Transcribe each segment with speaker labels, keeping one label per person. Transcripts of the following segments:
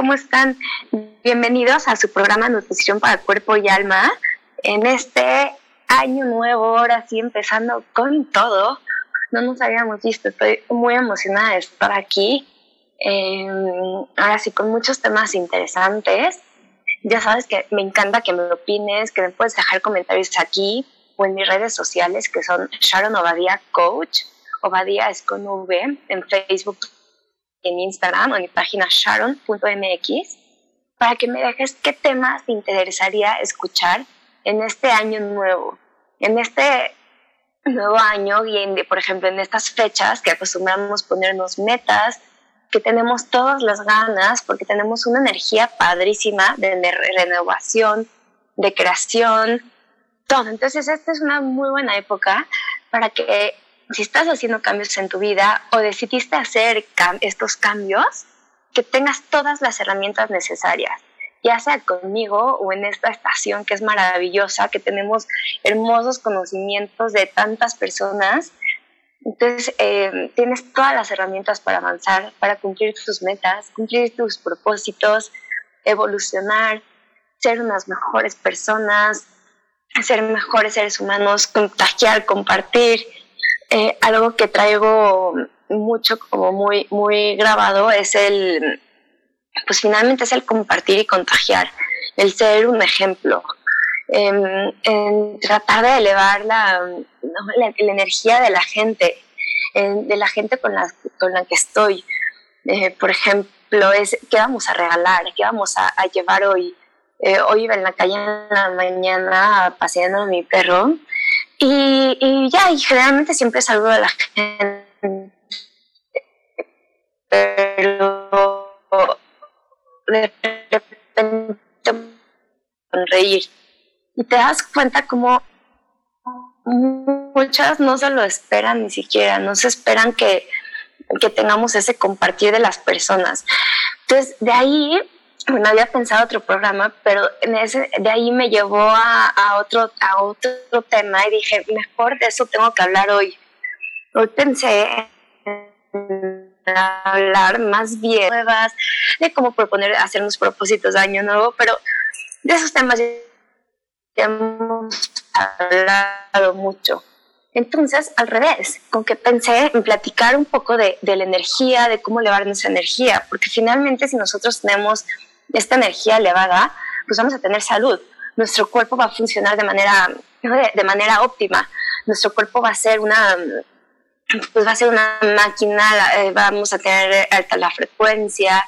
Speaker 1: ¿Cómo están? Bienvenidos a su programa Nutrición para Cuerpo y Alma. En este año nuevo, ahora sí empezando con todo. No nos habíamos visto, estoy muy emocionada de estar aquí. Em, ahora sí, con muchos temas interesantes. Ya sabes que me encanta que me opines, que me puedes dejar comentarios aquí o en mis redes sociales que son Sharon Obadía Coach. Obadía es con V en Facebook en Instagram en mi página sharon.mx para que me dejes qué temas te interesaría escuchar en este año nuevo, en este nuevo año y por ejemplo en estas fechas que acostumbramos ponernos metas, que tenemos todas las ganas porque tenemos una energía padrísima de renovación, de creación, todo. Entonces esta es una muy buena época para que si estás haciendo cambios en tu vida o decidiste hacer estos cambios, que tengas todas las herramientas necesarias, ya sea conmigo o en esta estación que es maravillosa, que tenemos hermosos conocimientos de tantas personas. Entonces, eh, tienes todas las herramientas para avanzar, para cumplir tus metas, cumplir tus propósitos, evolucionar, ser unas mejores personas, ser mejores seres humanos, contagiar, compartir, eh, algo que traigo mucho como muy, muy grabado es el, pues finalmente es el compartir y contagiar, el ser un ejemplo, en, tratar de elevar la, la, energía de la gente, de la gente con la, con la que estoy. Eh, por ejemplo, es qué vamos a regalar, qué vamos a, llevar hoy. Eh, hoy iba en la calle en la mañana paseando a mi perro y, y ya, y generalmente siempre saludo a la gente, pero de repente sonreír. Y te das cuenta como muchas no se lo esperan ni siquiera, no se esperan que, que tengamos ese compartir de las personas. Entonces, de ahí bueno, había pensado otro programa, pero en ese, de ahí me llevó a, a, otro, a otro tema y dije, mejor de eso tengo que hablar hoy. Hoy pensé en hablar más bien nuevas, de cómo proponer hacernos propósitos de año nuevo, pero de esos temas ya hemos hablado mucho. Entonces, al revés, con que pensé en platicar un poco de, de la energía, de cómo elevar nuestra energía, porque finalmente si nosotros tenemos esta energía elevada, pues vamos a tener salud. Nuestro cuerpo va a funcionar de manera, de, manera óptima. Nuestro cuerpo va a ser una, pues va a ser una máquina, eh, vamos a tener alta la frecuencia,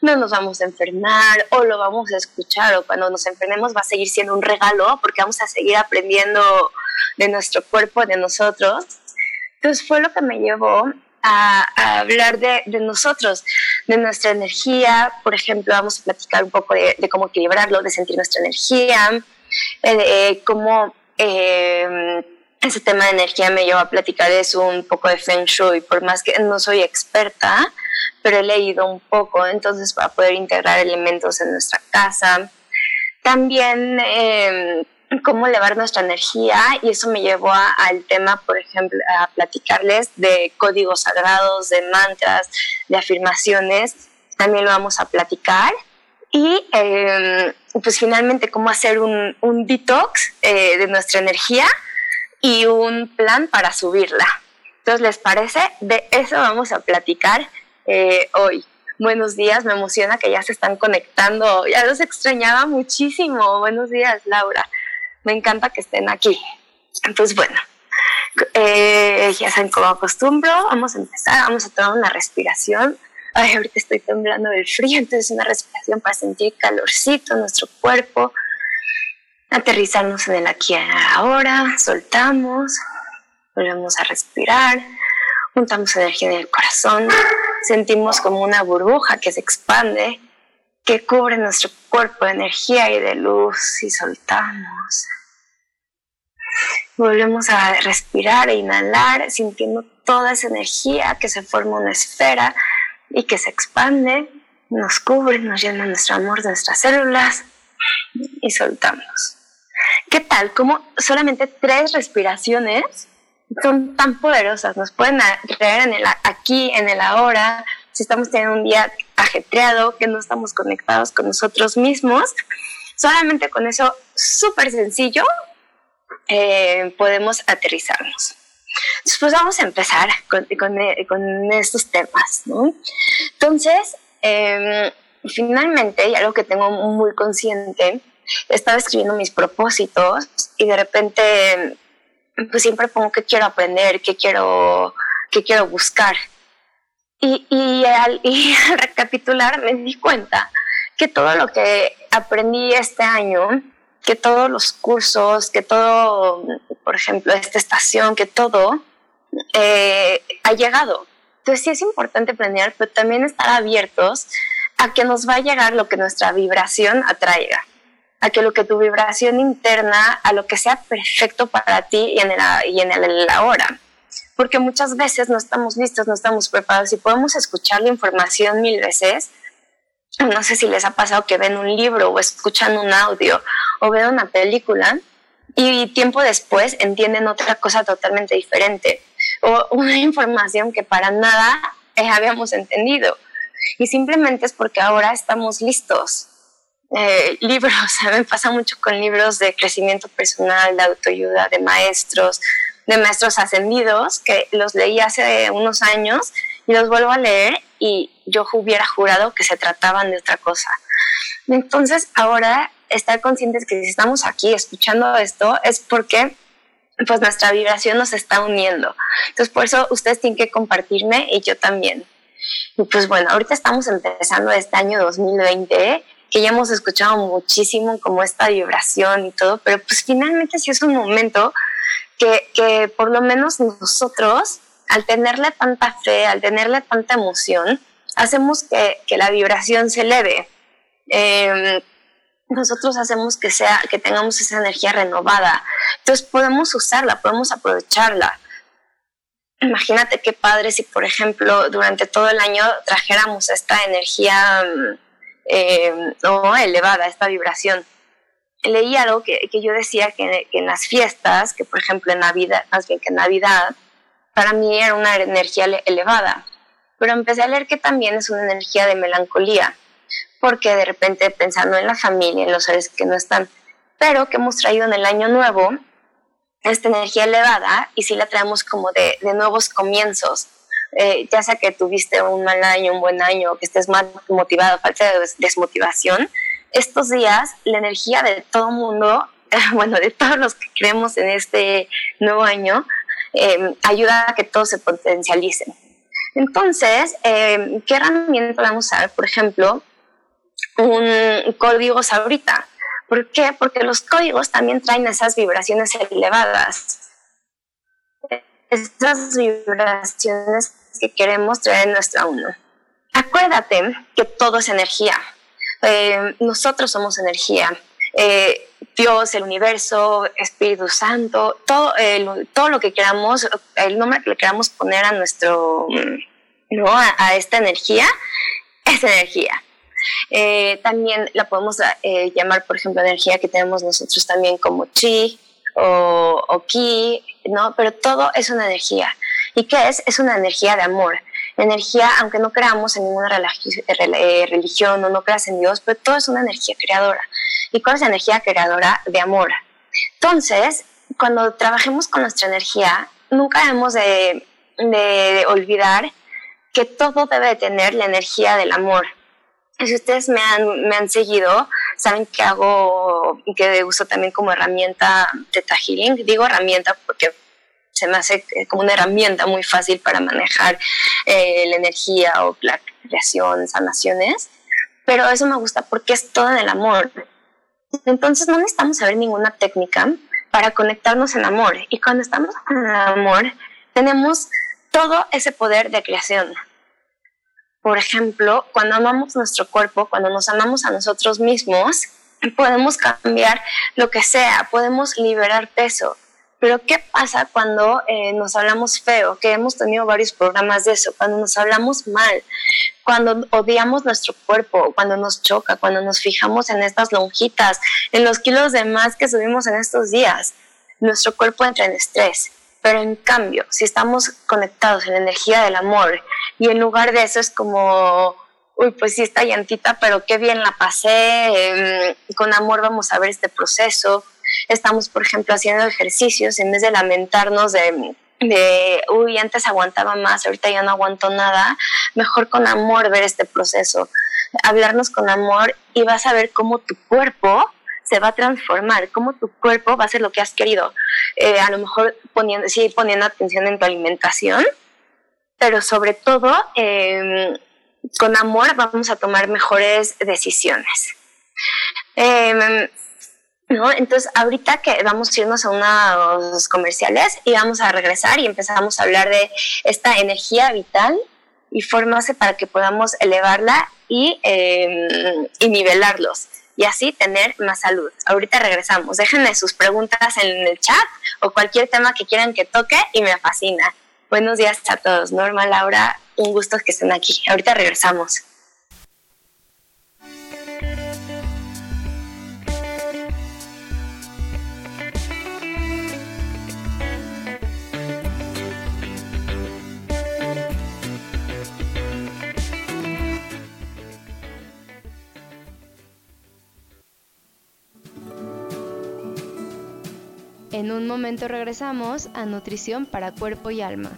Speaker 1: no nos vamos a enfermar o lo vamos a escuchar o cuando nos enfermemos va a seguir siendo un regalo porque vamos a seguir aprendiendo de nuestro cuerpo, de nosotros. Entonces fue lo que me llevó a, hablar de, nosotros, de nuestra energía. Por ejemplo, vamos a platicar un poco de, cómo equilibrarlo, de sentir nuestra energía, eh, cómo eh, ese tema de energía me lleva a platicar es un poco de Feng Shui, por más que no soy experta, pero he leído un poco, entonces para poder integrar elementos en nuestra casa. También eh, cómo elevar nuestra energía y eso me llevó al tema, por ejemplo, a platicarles de códigos sagrados, de mantras, de afirmaciones. También lo vamos a platicar y em, pues finalmente cómo hacer un, un detox eh, de nuestra energía y un plan para subirla. Entonces, ¿les parece? De eso vamos a platicar eh, hoy. Buenos días, me emociona que ya se están conectando, ya los extrañaba muchísimo. Buenos días, Laura. Me encanta que estén aquí. Entonces, bueno, eh, ya saben cómo acostumbro, vamos a empezar, vamos a tomar una respiración ay, ahorita estoy temblando del frío, entonces una respiración para sentir calorcito en nuestro cuerpo, aterrizarnos en el aquí y ahora, soltamos, volvemos a respirar, juntamos energía en el corazón, sentimos como una burbuja que se expande, que cubre nuestro cuerpo de energía y de luz y soltamos. Volvemos a respirar e inhalar, sintiendo toda esa energía que se forma una esfera y que se expande, nos cubre, nos llena nuestro amor nuestras células y soltamos. ¿Qué tal? Como solamente tres respiraciones son tan poderosas, nos pueden traer en el aquí, en el ahora, si estamos teniendo un día ajetreado, que no estamos conectados con nosotros mismos, solamente con eso súper sencillo eh, podemos aterrizarnos. Pues vamos a empezar con, con, estos temas, ¿no? Entonces, eh, finalmente, y algo que tengo muy consciente, estaba escribiendo mis propósitos y de repente, pues siempre pongo qué quiero aprender, qué quiero, qué quiero buscar. Y, y, al, y al recapitular me di cuenta que todo lo que aprendí este año que todos los cursos, que todo, por ejemplo, esta estación, que todo eh, ha llegado. Entonces sí es importante planear, pero también estar abiertos a que nos va a llegar lo que nuestra vibración atraiga, a que lo que tu vibración interna, a lo que sea perfecto para ti y en el, y en el ahora. Porque muchas veces no estamos listos, no estamos preparados y podemos escuchar la información mil veces, no sé si les ha pasado que ven un libro o escuchan un audio o ven una película y tiempo después entienden otra cosa totalmente diferente o una información que para nada eh, habíamos entendido. Y simplemente es porque ahora estamos listos. Eh, libros, me pasa mucho con libros de crecimiento personal, de autoayuda, de maestros, de maestros ascendidos, que los leí hace unos años y los vuelvo a leer y yo hubiera jurado que se trataban de otra cosa. Entonces, ahora estar conscientes que si estamos aquí escuchando esto es porque pues nuestra vibración nos está uniendo. Entonces, por eso ustedes tienen que compartirme y yo también. Y pues bueno, ahorita estamos empezando este año 2020, que ya hemos escuchado muchísimo como esta vibración y todo, pero pues finalmente sí es un momento que, que por lo menos nosotros al tenerle tanta fe, al tenerle tanta emoción, hacemos que, la vibración se eleve. Em, nosotros hacemos que sea que tengamos esa energía renovada. Entonces podemos usarla podemos aprovecharla. Imagínate qué padre si por ejemplo durante todo el año trajéramos esta energía em, elevada esta vibración. Leí algo que, yo decía que, que, en las fiestas que por ejemplo en Navidad más bien que en Navidad para mí era una energía elevada, pero empecé a leer que también es una energía de melancolía, porque de repente pensando en la familia, en los seres que no están, pero que hemos traído en el año nuevo esta energía elevada y si la traemos como de, nuevos comienzos, eh, ya sea que tuviste un mal año, un buen año, que estés más motivado, falta de desmotivación, estos días la energía de todo mundo, bueno, de todos los que creemos en este nuevo año, Em, ayuda a que todos se potencialicen. Entonces, em, ¿qué herramienta vamos a usar? Por ejemplo, un código ahorita. ¿Por qué? Porque los códigos también traen esas vibraciones elevadas. Esas vibraciones que queremos traer en nuestra uno. Acuérdate que todo es energía. Em, nosotros somos energía. Eh, Dios, el universo, Espíritu Santo, todo, todo lo que queramos, el nombre que le queramos poner a nuestro, ¿no? A, esta energía, es energía. Eh, también la podemos eh, llamar, por ejemplo, energía que tenemos nosotros también como chi o, ki, ¿no? Pero todo es una energía. ¿Y qué es? Es una energía de amor. Energía, aunque no creamos en ninguna eh, religión o no creas en Dios, pero todo es una energía creadora. ¿Y cuál es la energía creadora? De amor. Entonces, cuando trabajemos con nuestra energía, nunca debemos de, olvidar que todo debe tener la energía del amor. Si ustedes me han, me han seguido, saben que hago, que uso también como herramienta Teta Healing. Digo herramienta porque se me hace como una herramienta muy fácil para manejar eh, la energía o la creación, sanaciones, pero eso me gusta porque es todo en el amor. Entonces no necesitamos saber ninguna técnica para conectarnos en amor y cuando estamos en amor tenemos todo ese poder de creación. Por ejemplo, cuando amamos nuestro cuerpo, cuando nos amamos a nosotros mismos, podemos cambiar lo que sea, podemos liberar peso, pero ¿qué pasa cuando eh, nos hablamos feo? Que hemos tenido varios programas de eso, cuando nos hablamos mal, cuando odiamos nuestro cuerpo, cuando nos choca, cuando nos fijamos en estas lonjitas, en los kilos de más que subimos en estos días. Nuestro cuerpo entra en estrés. Pero en cambio, si estamos conectados en la energía del amor y en lugar de eso es como, uy, pues sí, está llantita, pero qué bien la pasé, em, con amor vamos a ver este proceso, estamos, por ejemplo, haciendo ejercicios, en vez de lamentarnos de, de, uy, antes aguantaba más, ahorita ya no aguanto nada, mejor con amor ver este proceso, hablarnos con amor y vas a ver cómo tu cuerpo se va a transformar, cómo tu cuerpo va a hacer lo que has querido. Eh, a lo mejor poniendo, sí, poniendo atención en tu alimentación, pero sobre todo em, con amor vamos a tomar mejores decisiones. Eh, ¿no? Entonces, ahorita que vamos a irnos a unos comerciales y vamos a regresar y empezamos a hablar de esta energía vital y formarse para que podamos elevarla y, em, y nivelarlos y así tener más salud. Ahorita regresamos. Déjenme sus preguntas en el chat o cualquier tema que quieran que toque y me fascina. Buenos días a todos. Norma, Laura, un gusto que estén aquí. Ahorita regresamos.
Speaker 2: En un momento regresamos a Nutrición para Cuerpo y Alma.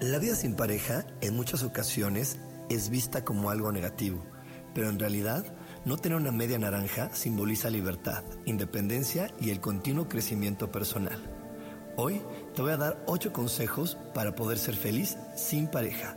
Speaker 3: La vida sin pareja en muchas ocasiones es vista como algo negativo, pero en realidad no tener una media naranja simboliza libertad, independencia y el continuo crecimiento personal. Hoy te voy a dar 8 consejos para poder ser feliz sin pareja.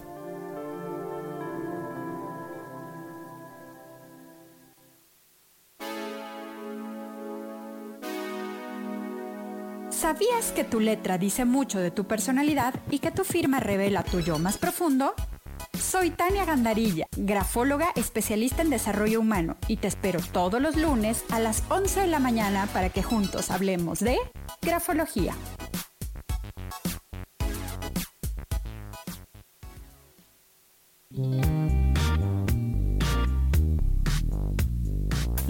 Speaker 4: ¿Sabías que tu letra dice mucho de tu personalidad y que tu firma revela tu yo más profundo? Soy Tania Gandarilla, grafóloga especialista en desarrollo humano y te espero todos los lunes a las 11 de la mañana para que juntos hablemos de grafología.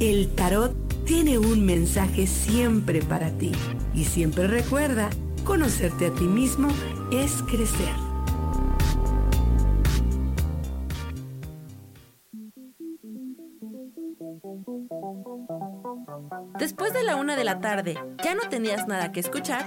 Speaker 5: El tarot tiene un mensaje siempre para ti. Y siempre recuerda, conocerte a ti mismo es crecer.
Speaker 6: Después de la una de la tarde, ¿ya no tenías nada que escuchar?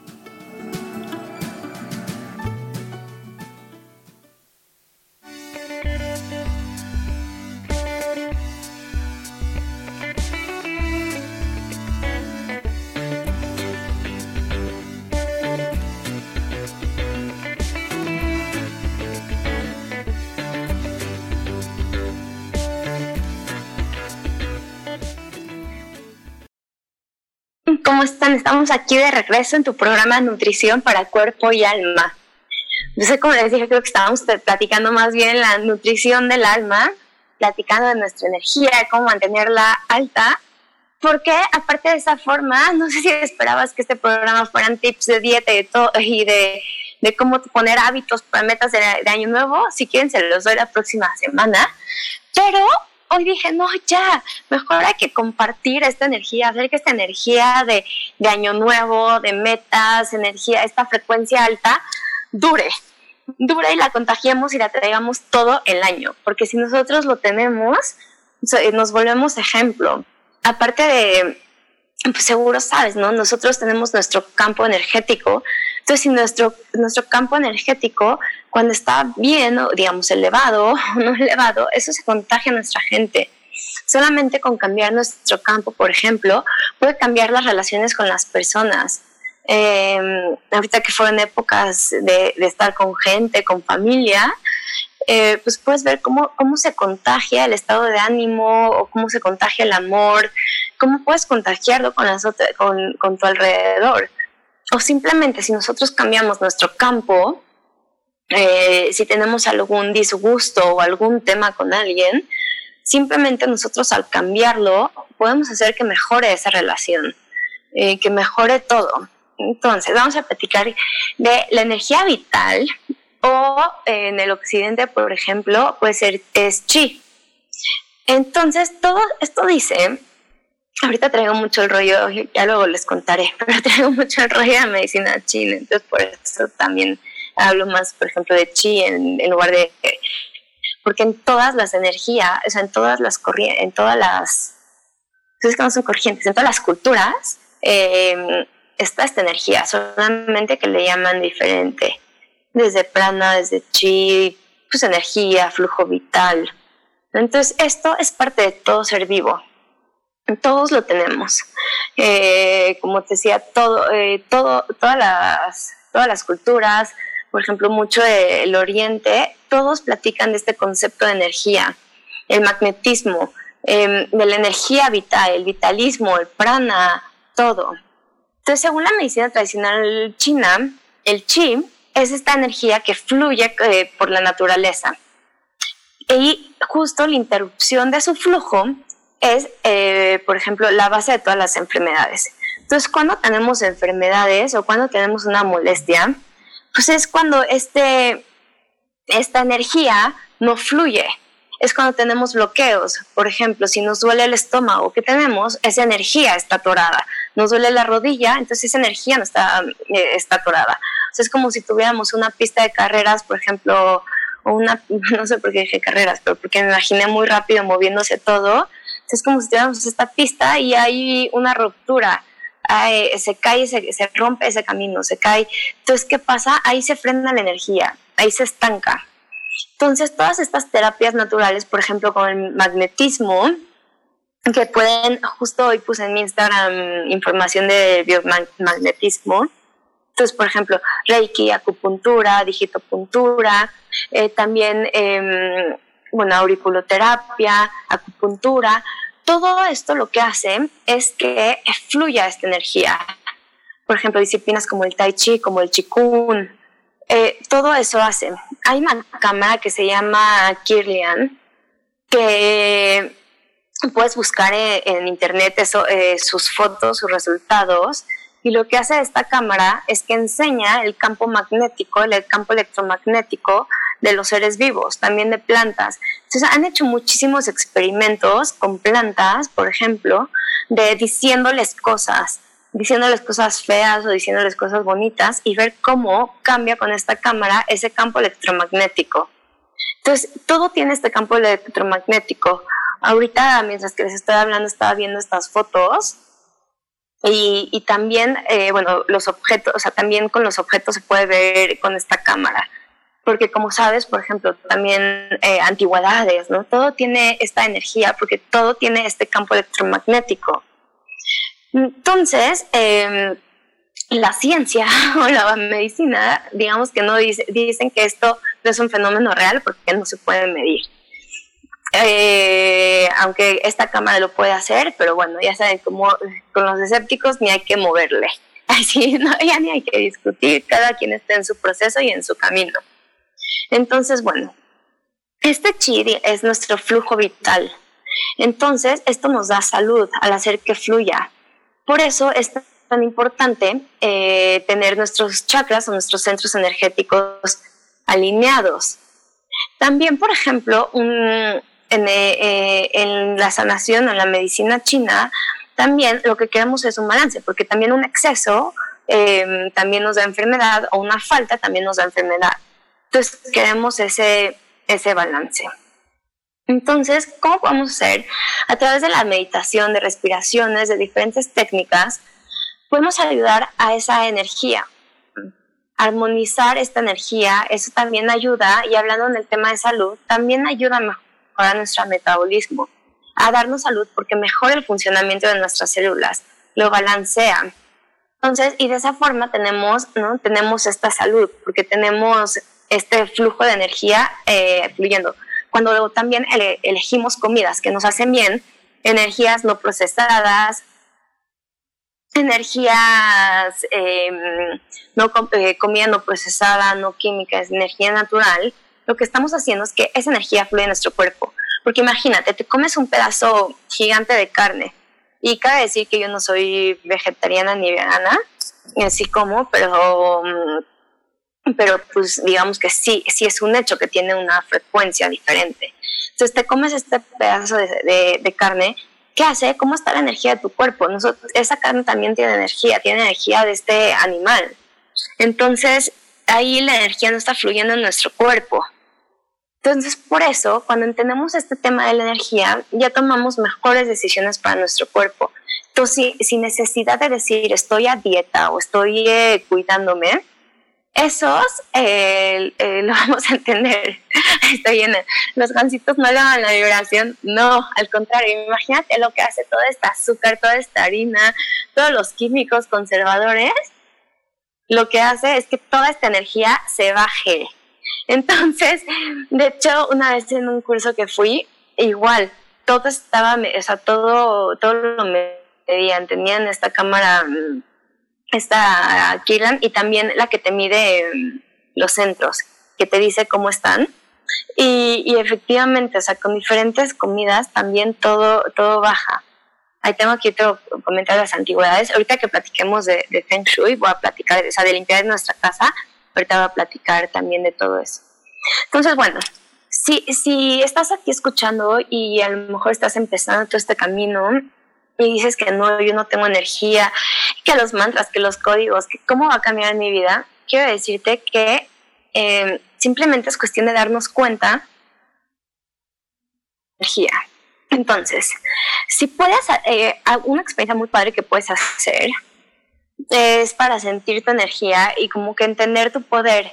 Speaker 1: ¿Cómo están? Estamos aquí de regreso en tu programa Nutrición para Cuerpo y Alma. Yo sé, como les dije, creo que estábamos platicando más bien la nutrición del alma, platicando de nuestra energía, cómo mantenerla alta, porque aparte de esa forma, no sé si esperabas que este programa fueran tips de dieta y de, todo, y de cómo poner hábitos para metas de, de año nuevo, si quieren se los doy la próxima semana, pero hoy dije, no, ya, mejor hay que compartir esta energía, hacer que esta energía de, de año nuevo, de metas, energía, esta frecuencia alta, dure, dure y la contagiemos y la traigamos todo el año, porque si nosotros lo tenemos, nos volvemos ejemplo. Aparte de, pues seguro sabes, ¿no? Nosotros tenemos nuestro campo energético, entonces si nuestro, nuestro campo energético cuando está bien, digamos, elevado o no elevado, eso se contagia a nuestra gente. Solamente con cambiar nuestro campo, por ejemplo, puede cambiar las relaciones con las personas. Eh, ahorita que fueron épocas de, de, estar con gente, con familia, eh, pues puedes ver cómo, cómo se contagia el estado de ánimo o cómo se contagia el amor, cómo puedes contagiarlo con, las con, con tu alrededor. O simplemente si nosotros cambiamos nuestro campo, eh, si tenemos algún disgusto o algún tema con alguien, simplemente nosotros al cambiarlo podemos hacer que mejore esa relación, eh, que mejore todo. Entonces, vamos a platicar de la energía vital o en el occidente, por ejemplo, puede ser es chi. Entonces, todo esto dice, ahorita traigo mucho el rollo, ya luego les contaré, pero traigo mucho el rollo de medicina china, entonces por eso también hablo más, por ejemplo, de chi en, lugar de... Porque en todas las energías, o sea, en todas las corrientes, en todas las... Entonces, que no son corrientes, en todas las culturas eh, está esta energía, solamente que le llaman diferente. Desde prana, desde chi, pues energía, flujo vital. Entonces, esto es parte de todo ser vivo. Todos lo tenemos. Eh, como te decía, eh, todas las, culturas, por ejemplo, mucho del Oriente, todos platican de este concepto de energía, el magnetismo, eh, de la energía vital, el vitalismo, el prana, todo. Entonces, según la medicina tradicional china, el chi es esta energía que fluye eh, por la naturaleza. Y justo la interrupción de su flujo es, eh, por ejemplo, la base de todas las enfermedades. Entonces, cuando tenemos enfermedades o cuando tenemos una molestia, pues es cuando este, esta energía no fluye. Es cuando tenemos bloqueos. Por ejemplo, si nos duele el estómago, ¿qué tenemos? Esa energía está atorada. Nos duele la rodilla, entonces esa energía no está, eh, está atorada. O es como si tuviéramos una pista de carreras, por ejemplo, o una, no sé por qué dije carreras, pero porque me imaginé muy rápido moviéndose todo. Es como si tuviéramos esta pista y hay una ruptura se cae, se, se rompe ese camino, se cae. Entonces, ¿qué pasa? Ahí se frena la energía, ahí se estanca. Entonces, todas estas terapias naturales, por ejemplo, con el magnetismo, que pueden, justo hoy puse en mi Instagram información de biomagnetismo. Entonces, por ejemplo, Reiki, acupuntura, digitopuntura, eh, también, eh, bueno, auriculoterapia, acupuntura. Todo esto lo que hace es que fluya esta energía. Por ejemplo, disciplinas como el Tai Chi, como el Qigong, eh, todo eso hace. Hay una cámara que se llama Kirlian, que puedes buscar en, internet eso, eh, sus fotos, sus resultados, y lo que hace esta cámara es que enseña el campo magnético, el campo electromagnético de los seres vivos, también de plantas. Entonces han hecho muchísimos experimentos con plantas, por ejemplo, de diciéndoles cosas, diciéndoles cosas feas o diciéndoles cosas bonitas y ver cómo cambia con esta cámara ese campo electromagnético. Entonces, todo tiene este campo electromagnético. Ahorita, mientras que les estoy hablando, estaba viendo estas fotos y, también, eh, bueno, los objetos, o sea, también con los objetos se puede ver con esta cámara. Porque como sabes, por ejemplo, también eh, antigüedades, ¿no? Todo tiene esta energía porque todo tiene este campo electromagnético. Entonces, eh, la ciencia o la medicina, digamos que no dice, dicen que esto no es un fenómeno real porque no se puede medir. Eh, aunque esta cámara lo puede hacer, pero bueno, ya saben, como con los escépticos ni hay que moverle. Así, no, ya ni hay que discutir, cada quien está en su proceso y en su camino. Entonces, bueno, este chi es nuestro flujo vital. Entonces, esto nos da salud al hacer que fluya. Por eso es tan importante eh, tener nuestros chakras o nuestros centros energéticos alineados. También, por ejemplo, un, eh, en, la sanación, en la medicina china, también lo que queremos es un balance, porque también un exceso eh, también nos da enfermedad o una falta también nos da enfermedad. Entonces queremos ese, ese balance. Entonces, ¿cómo podemos hacer? A través de la meditación, de respiraciones, de diferentes técnicas, podemos ayudar a esa energía, armonizar esta energía, eso también ayuda, y hablando en el tema de salud, también ayuda a a nuestro metabolismo, a darnos salud porque mejora el funcionamiento de nuestras células, lo balancea. Entonces, y de esa forma tenemos, ¿no? tenemos esta salud, porque tenemos este flujo de energía eh, fluyendo. Cuando también elegimos comidas que nos hacen bien, energías no procesadas, energías, em, no, eh, comida no procesada, no química, es energía natural, lo que estamos haciendo es que esa energía fluye en nuestro cuerpo. Porque imagínate, te comes un pedazo gigante de carne y cabe decir que yo no soy vegetariana ni vegana, así como, pero, mm, pero pues digamos que sí, sí es un hecho que tiene una frecuencia diferente. Entonces te comes este pedazo de, de, carne, ¿qué hace? ¿Cómo está la energía de tu cuerpo? Nosotros, esa carne también tiene energía, tiene energía de este animal. Entonces ahí la energía no está fluyendo en nuestro cuerpo. Entonces, por eso, cuando entendemos este tema de la energía, ya tomamos mejores decisiones para nuestro cuerpo. Entonces, sin necesidad de decir estoy a dieta o estoy eh, cuidándome, esos lo vamos a entender. Estoy bien. Los gancitos no le dan la vibración, no, al contrario, imagínate lo que hace todo este azúcar, toda esta harina, todos los químicos conservadores, lo que hace es que toda esta energía se baje entonces, de hecho, una vez en un curso que fui, igual, todo estaba, o sea, todo, todo lo medían, tenían esta cámara, esta Kiran, y también la que te mide mm, los centros, que te dice cómo están. Y, y, efectivamente, o sea, con diferentes comidas también todo, todo baja. Ahí tengo aquí otro comentario de las antigüedades. Ahorita que platiquemos de, de Feng Shui, voy a platicar, o sea, de limpiar nuestra casa, ahorita voy a platicar también de todo eso. Entonces, bueno, si, si estás aquí escuchando y a lo mejor estás empezando todo este camino y dices que no, yo no tengo energía, que los mantras, que los códigos, que cómo va a cambiar mi vida, quiero decirte que em, simplemente es cuestión de darnos cuenta energía. Entonces, si puedes, eh, una experiencia muy padre que puedes hacer es para sentir tu energía y como que entender tu poder,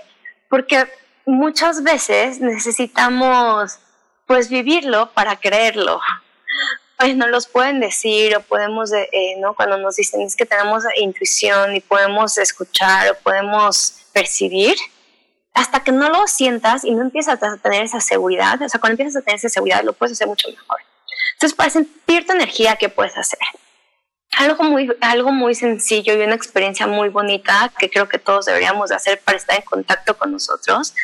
Speaker 1: porque muchas veces necesitamos pues vivirlo para creerlo. Pues no los pueden decir o podemos, eh, ¿no? Cuando nos dicen es que tenemos intuición y podemos escuchar o podemos percibir, hasta que no lo sientas y no empiezas a tener esa seguridad, o sea, cuando empiezas a tener esa seguridad lo puedes hacer mucho mejor. Entonces, para sentir tu energía, ¿qué puedes hacer? Algo muy, algo muy sencillo y una experiencia muy bonita que creo que todos deberíamos de hacer para estar en contacto con nosotros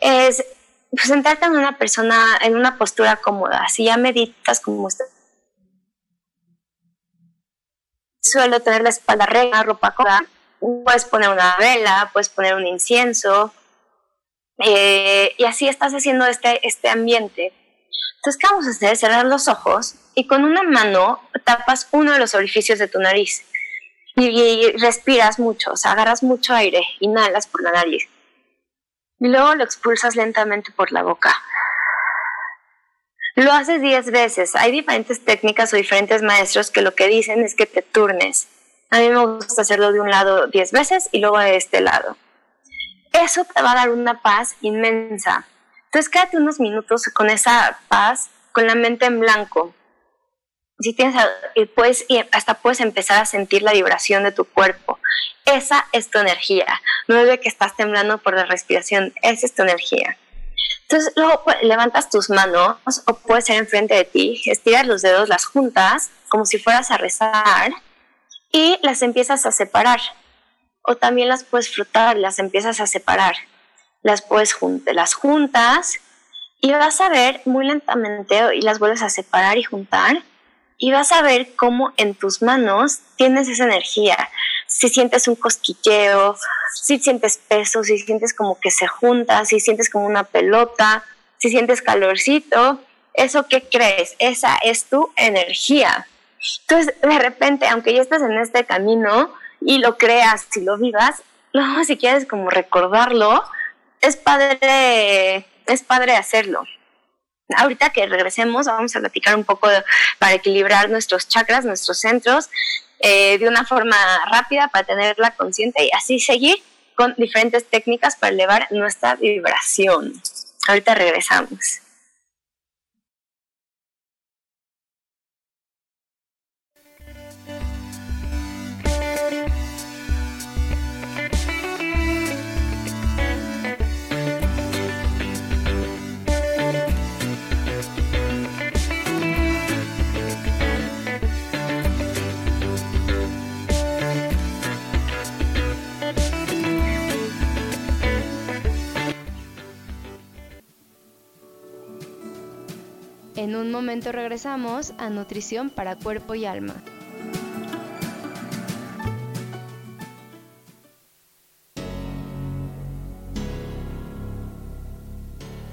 Speaker 1: es pues, sentarte en una persona, en una postura cómoda. Si ya meditas como usted suelo tener la espalda recta, ropa cómoda, puedes poner una vela, puedes poner un incienso, eh, y así estás haciendo este, este ambiente. Entonces, ¿qué vamos a hacer? Cerrar los ojos y con una mano tapas uno de los orificios de tu nariz y, respiras mucho, o sea, agarras mucho aire, inhalas por la nariz y luego lo expulsas lentamente por la boca. Lo haces 10 veces. Hay diferentes técnicas o diferentes maestros que lo que dicen es que te turnes. A mí me gusta hacerlo de un lado 10 veces y luego de este lado. Eso te va a dar una paz inmensa. Entonces quédate unos minutos con esa paz, con la mente en blanco. Si tienes, puedes, y hasta puedes empezar a sentir la vibración de tu cuerpo. Esa es tu energía. No es de que estás temblando por la respiración, esa es tu energía. Entonces luego levantas tus manos o puede ser enfrente de ti, estiras los dedos, las juntas como si fueras a rezar y las empiezas a separar. O también las puedes frotar, las empiezas a separar las puedes juntar, las juntas y vas a ver muy lentamente y las vuelves a separar y juntar y vas a ver cómo en tus manos tienes esa energía. Si sientes un cosquilleo, si sientes peso, si sientes como que se junta, si sientes como una pelota, si sientes calorcito, ¿eso qué crees? Esa es tu energía. Entonces, de repente, aunque ya estás en este camino y lo creas, si lo vivas, luego si quieres como recordarlo, es padre, es padre hacerlo. Ahorita que regresemos, vamos a platicar un poco para equilibrar nuestros chakras, nuestros centros, eh, de una forma rápida para tenerla consciente y así seguir con diferentes técnicas para elevar nuestra vibración. Ahorita regresamos.
Speaker 2: Un momento regresamos a Nutrición para Cuerpo y Alma.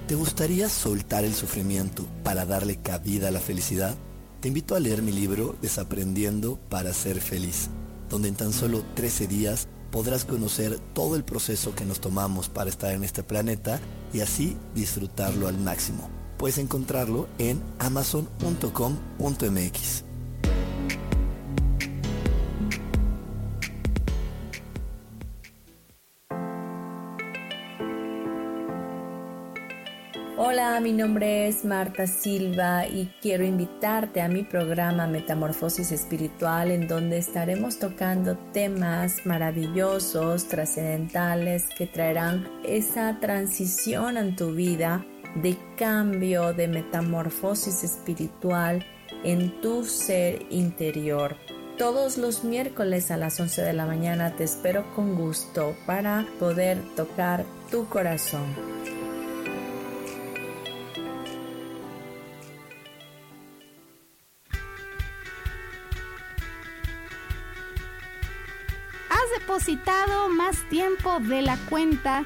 Speaker 3: ¿Te gustaría soltar el sufrimiento para darle cabida a la felicidad? Te invito a leer mi libro Desaprendiendo para ser feliz, donde en tan solo 13 días podrás conocer todo el proceso que nos tomamos para estar en este planeta y así disfrutarlo al máximo. Puedes encontrarlo en amazon.com.mx.
Speaker 6: Hola, mi nombre es Marta Silva y quiero invitarte a mi programa Metamorfosis Espiritual en donde estaremos tocando temas maravillosos, trascendentales que traerán esa transición en tu vida de cambio, de metamorfosis espiritual en tu ser interior. Todos los miércoles a las 11 de la mañana te espero con gusto para poder tocar tu corazón.
Speaker 7: Has depositado más tiempo de la cuenta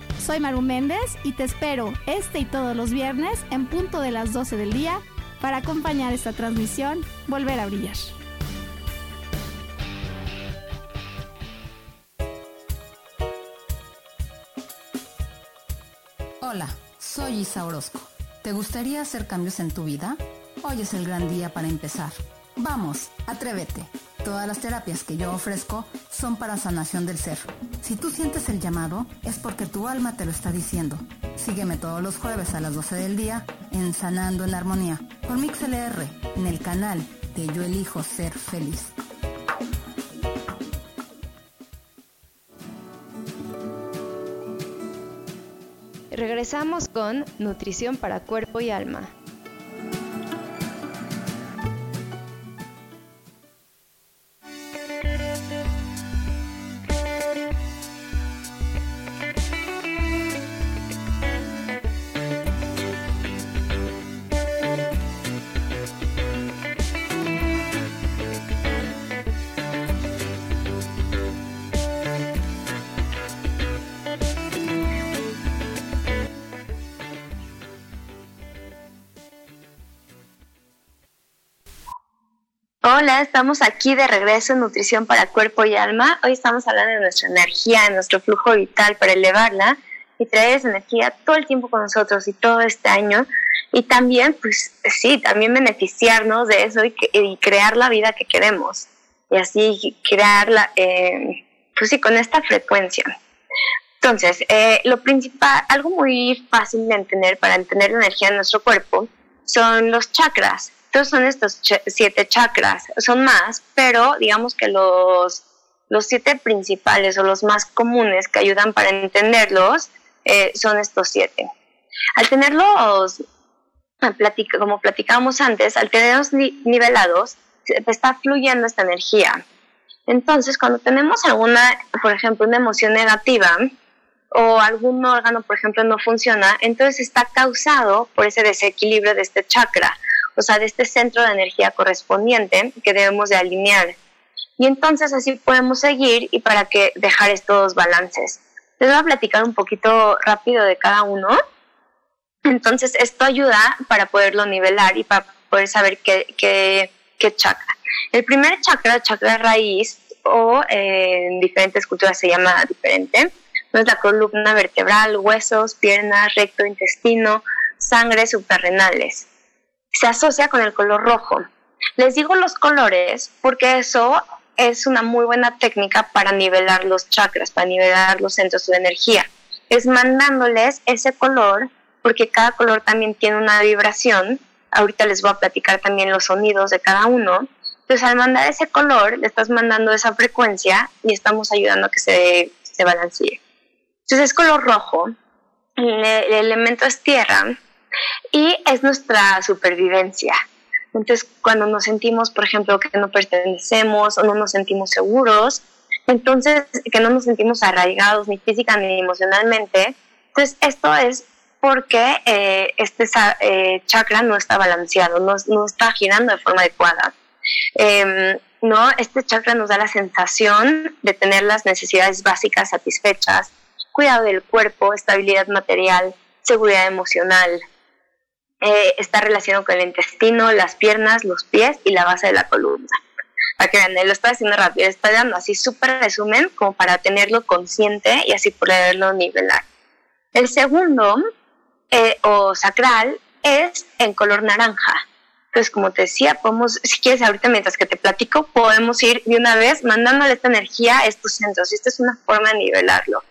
Speaker 7: Soy Maru Méndez y te espero este y todos los viernes en punto de las 12 del día para acompañar esta transmisión Volver a Brillar.
Speaker 8: Hola, soy Isa Orozco. ¿Te gustaría hacer cambios en tu vida? Hoy es el gran día para empezar. Vamos, atrévete. Todas las terapias que yo ofrezco son para sanación del ser. Si tú sientes el llamado, es porque tu alma te lo está diciendo. Sígueme todos los jueves a las 12 del día en Sanando en Armonía por MixLR en el canal de Yo Elijo Ser Feliz.
Speaker 2: Regresamos con Nutrición para Cuerpo y Alma.
Speaker 1: Hola, estamos aquí de regreso en Nutrición para Cuerpo y Alma. Hoy estamos hablando de nuestra energía, de nuestro flujo vital para elevarla y traer esa energía todo el tiempo con nosotros y todo este año. Y también, pues sí, también beneficiarnos de eso y, crear la vida que queremos. Y así crearla, eh, pues sí, con esta frecuencia. Entonces, eh, lo principal, algo muy fácil de entender para entender la energía de nuestro cuerpo son los chakras. Entonces son estos siete chakras, son más, pero digamos que los, los siete principales o los más comunes que ayudan para entenderlos eh, son estos siete. Al tenerlos, como platicábamos antes, al tenerlos nivelados, está fluyendo esta energía. Entonces, cuando tenemos alguna, por ejemplo, una emoción negativa o algún órgano, por ejemplo, no funciona, entonces está causado por ese desequilibrio de este chakra o sea, de este centro de energía correspondiente que debemos de alinear. Y entonces así podemos seguir y para que dejar estos balances. Les voy a platicar un poquito rápido de cada uno. Entonces esto ayuda para poderlo nivelar y para poder saber qué, qué, qué chakra. El primer chakra, chakra raíz, o eh, en diferentes culturas se llama diferente, no es la columna vertebral, huesos, piernas, recto, intestino, sangre, suprarrenales se asocia con el color rojo. Les digo los colores porque eso es una muy buena técnica para nivelar los chakras, para nivelar los centros de energía. Es mandándoles ese color porque cada color también tiene una vibración. Ahorita les voy a platicar también los sonidos de cada uno. Entonces al mandar ese color, le estás mandando esa frecuencia y estamos ayudando a que se, se balancee. Entonces es color rojo, el elemento es tierra, y es nuestra supervivencia. Entonces, cuando nos sentimos, por ejemplo, que no pertenecemos o no nos sentimos seguros, entonces que no nos sentimos arraigados ni física ni emocionalmente, entonces esto es porque eh, este eh, chakra no está balanceado, no, no, está girando de forma adecuada. Em, no, este chakra nos da la sensación de tener las necesidades básicas satisfechas, cuidado del cuerpo, estabilidad material, seguridad emocional, eh, está relacionado con el intestino, las piernas, los pies y la base de la columna. Para que vean, lo estoy haciendo rápido, estoy dando así súper resumen como para tenerlo consciente y así poderlo nivelar. El segundo, eh, o sacral, es en color naranja. Entonces, como te decía, podemos, si quieres ahorita mientras que te platico, podemos ir de una vez mandándole esta energía a estos centros. Y esta es una forma de nivelarlo.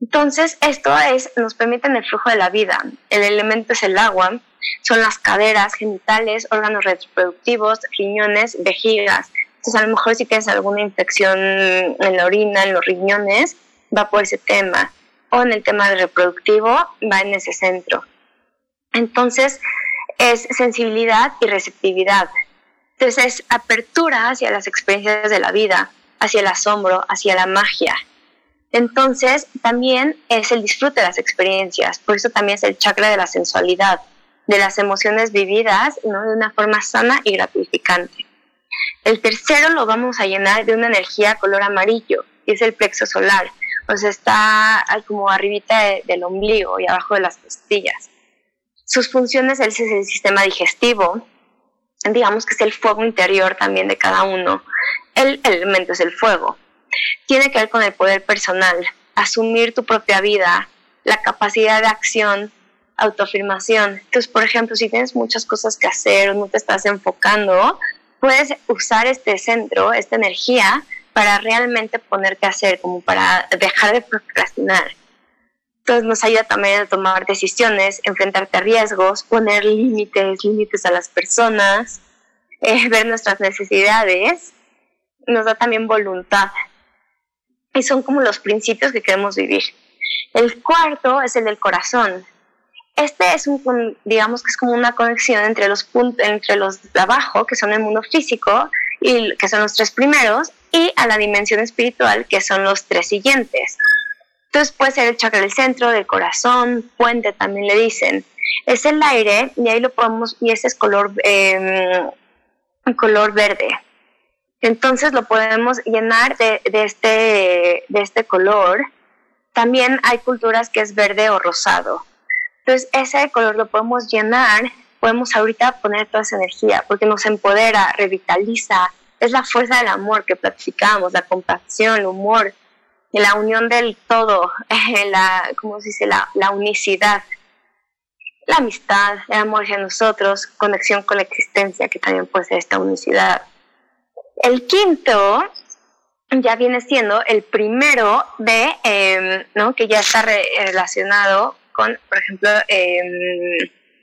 Speaker 1: Entonces, esto es, nos permite el flujo de la vida. El elemento es el agua, son las caderas, genitales, órganos reproductivos, riñones, vejigas. Entonces, a lo mejor si tienes alguna infección en la orina, en los riñones, va por ese tema. O en el tema reproductivo, va en ese centro. Entonces, es sensibilidad y receptividad. Entonces, es apertura hacia las experiencias de la vida, hacia el asombro, hacia la magia. Entonces, también es el disfrute de las experiencias, por eso también es el chakra de la sensualidad, de las emociones vividas de una forma sana y gratificante. El tercero lo vamos a llenar de una energía color amarillo, y es el plexo solar, pues está como arribita del ombligo y abajo de las costillas. Sus funciones es el sistema digestivo, digamos que es el fuego interior también de cada uno. El elemento es el fuego. Tiene que ver con el poder personal, asumir tu propia vida, la capacidad de acción, autoafirmación. Entonces, por ejemplo, si tienes muchas cosas que hacer o no te estás enfocando, puedes usar este centro, esta energía, para realmente ponerte a hacer, como para dejar de procrastinar. Entonces nos ayuda también a tomar decisiones, enfrentarte a riesgos, poner límites, límites a las personas, eh, ver nuestras necesidades, nos da también voluntad. Y son como los principios que queremos vivir. El cuarto es el del corazón. Este es un, digamos que es como una conexión entre los puntos, entre los de abajo, que son el mundo físico, y que son los tres primeros, y a la dimensión espiritual, que son los tres siguientes. Entonces puede ser el chakra del centro, del corazón, puente también le dicen. Es el aire y ahí lo podemos, y ese es color, eh, color verde. Entonces lo podemos llenar de, de, este, de este color. También hay culturas que es verde o rosado. Entonces ese color lo podemos llenar, podemos ahorita poner toda esa energía porque nos empodera, revitaliza, es la fuerza del amor que platicamos, la compasión, el humor, la unión del todo, la, ¿cómo se dice? La, la unicidad, la amistad, el amor hacia nosotros, conexión con la existencia, que también puede ser esta unicidad. El quinto ya viene siendo el primero de, em, ¿no? que ya está relacionado con, por ejemplo, eh,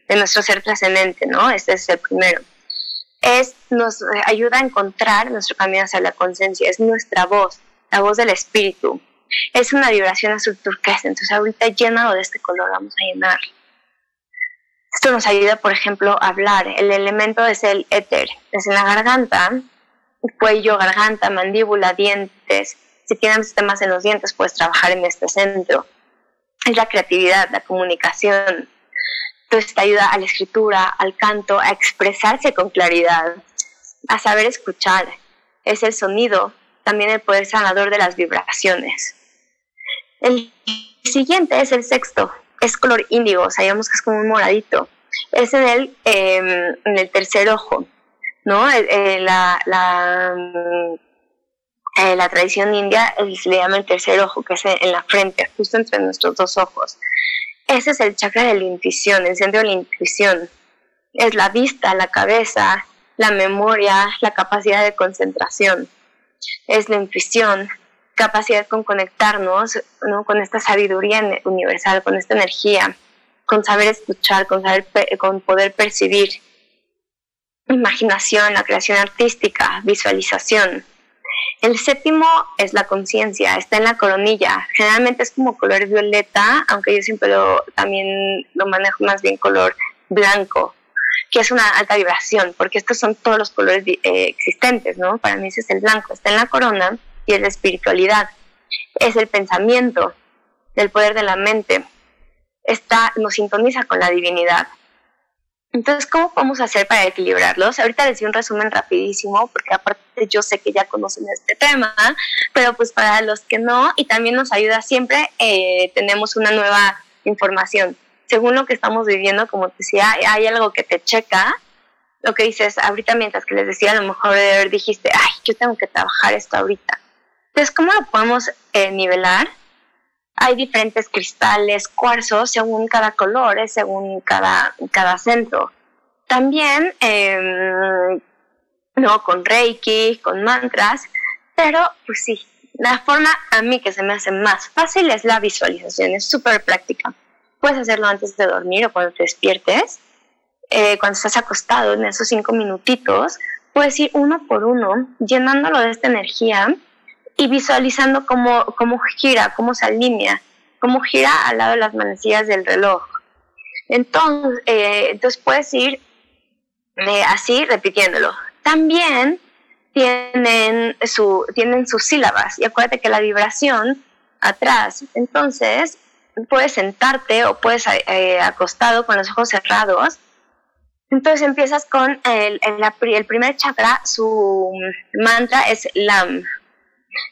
Speaker 1: de nuestro ser trascendente, ¿no? Este es el primero es, nos ayuda a encontrar nuestro camino hacia la conciencia, es nuestra voz, la voz del espíritu. Es una vibración azul turquesa, entonces ahorita llenado de este color vamos a llenar. Esto nos ayuda, por ejemplo, a hablar. El elemento es el éter, es en la garganta, cuello, garganta, mandíbula, dientes. Si tienes sistemas en los dientes, puedes trabajar en este centro. Es la creatividad, la comunicación, entonces te ayuda a la escritura, al canto, a expresarse con claridad, a saber escuchar. Es el sonido, también el poder sanador de las vibraciones. El siguiente es el sexto, es color índigo, sabemos que es como un moradito. Es en el, em, en el tercer ojo, ¿no? Eh, eh, la, la, eh, la tradición india se le llama el tercer ojo, que es en la frente, justo entre nuestros dos ojos. Ese es el chakra de la intuición, el centro de la intuición. Es la vista, la cabeza, la memoria, la capacidad de concentración. Es la intuición, capacidad con conectarnos ¿no? con esta sabiduría universal, con esta energía, con saber escuchar, con, saber, con poder percibir. Imaginación, la creación artística, visualización. El séptimo es la conciencia, está en la coronilla. Generalmente es como color violeta, aunque yo siempre lo, también lo manejo más bien color blanco, que es una alta vibración, porque estos son todos los colores eh, existentes, ¿no? Para mí ese es el blanco, está en la corona y es la espiritualidad. Es el pensamiento, del poder de la mente. Está, nos sintoniza con la divinidad. Entonces, ¿cómo podemos hacer para equilibrarlos? Ahorita les di un resumen rapidísimo, porque aparte yo sé que ya conocen este tema, pero pues para los que no, y también nos ayuda siempre, eh, tenemos una nueva información. Según lo que estamos viviendo, como te decía, hay algo que te checa, lo que dices ahorita mientras que les decía, a lo mejor dijiste, ay, yo tengo que trabajar esto ahorita. Entonces, ¿cómo lo podemos eh, nivelar? Hay diferentes cristales, cuarzos, según cada color, eh, según cada, cada centro. También, em, no, con Reiki, con mantras, pero pues sí, la forma a mí que se me hace más fácil es la visualización, es súper práctica. Puedes hacerlo antes de dormir o cuando te despiertes, eh, cuando estás acostado en esos cinco minutitos, puedes ir uno por uno, llenándolo de esta energía y visualizando cómo, cómo gira, cómo se alinea, cómo gira al lado de las manecillas del reloj. Entonces, eh, entonces puedes ir eh, así repitiéndolo. También tienen, su, tienen sus sílabas y acuérdate que la vibración atrás, entonces puedes sentarte o puedes eh, acostado con los ojos cerrados. Entonces empiezas con el, el, el primer chakra, su mantra es LAM,